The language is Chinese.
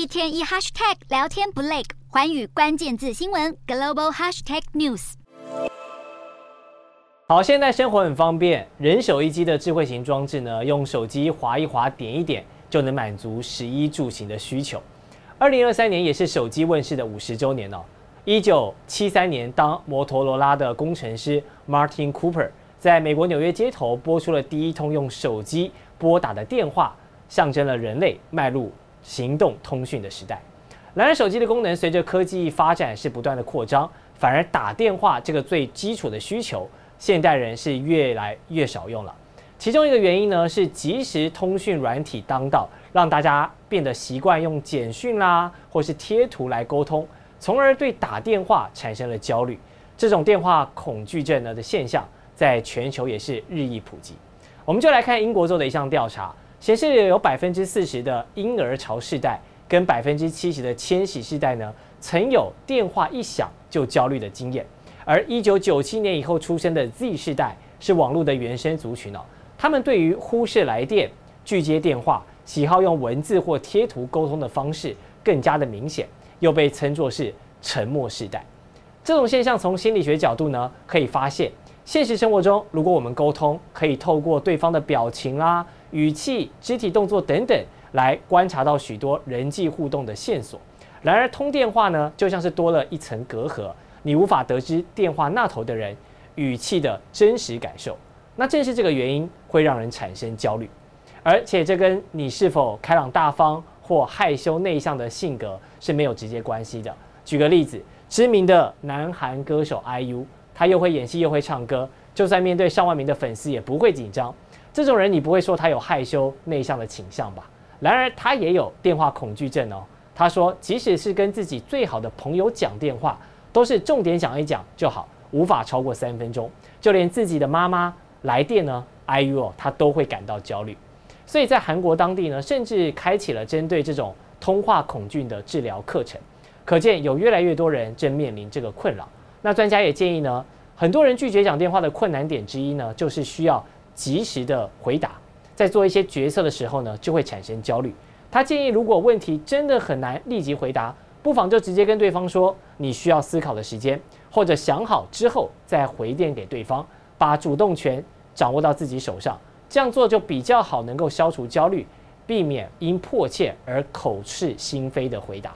一天一 hashtag 聊天不累，环宇关键字新闻 global hashtag news。好，现在生活很方便，人手一机的智慧型装置呢，用手机划一划、点一点，就能满足食衣住行的需求。二零二三年也是手机问世的五十周年哦。一九七三年，当摩托罗拉的工程师 Martin Cooper 在美国纽约街头拨出了第一通用手机拨打的电话，象征了人类迈入行动通讯的时代。蓝牙，手机的功能随着科技发展是不断的扩张，反而打电话这个最基础的需求，现代人是越来越少用了。其中一个原因呢，是即时通讯软体当道，让大家变得习惯用简讯啦，或是贴图来沟通，从而对打电话产生了焦虑。这种电话恐惧症呢的现象，在全球也是日益普及。我们就来看英国做的一项调查，显示有百分之四十的婴儿潮世代跟百分之七十的千禧世代呢，曾有电话一响就焦虑的经验。而一九九七年以后出生的 Z 世代是网络的原生族群哦，他们对于忽视来电、拒接电话、喜好用文字或贴图沟通的方式更加的明显，又被称作是沉默世代。这种现象从心理学角度呢，可以发现。现实生活中，如果我们沟通，可以透过对方的表情啦、啊、语气、肢体动作等等，来观察到许多人际互动的线索。然而，通电话呢，就像是多了一层隔阂，你无法得知电话那头的人语气的真实感受。那正是这个原因，会让人产生焦虑。而且，这跟你是否开朗大方或害羞内向的性格是没有直接关系的。举个例子，知名的南韩歌手 IU。他又会演戏又会唱歌，就算面对上万名的粉丝也不会紧张。这种人你不会说他有害羞内向的倾向吧？然而他也有电话恐惧症哦。他说，即使是跟自己最好的朋友讲电话，都是重点讲一讲就好，无法超过三分钟。就连自己的妈妈来电呢哎呦，他都会感到焦虑。所以在韩国当地呢，甚至开启了针对这种通话恐惧的治疗课程。可见有越来越多人正面临这个困扰。那专家也建议呢，很多人拒绝讲电话的困难点之一呢，就是需要及时的回答，在做一些决策的时候呢，就会产生焦虑。他建议，如果问题真的很难立即回答，不妨就直接跟对方说你需要思考的时间，或者想好之后再回电给对方，把主动权掌握到自己手上。这样做就比较好，能够消除焦虑，避免因迫切而口是心非的回答。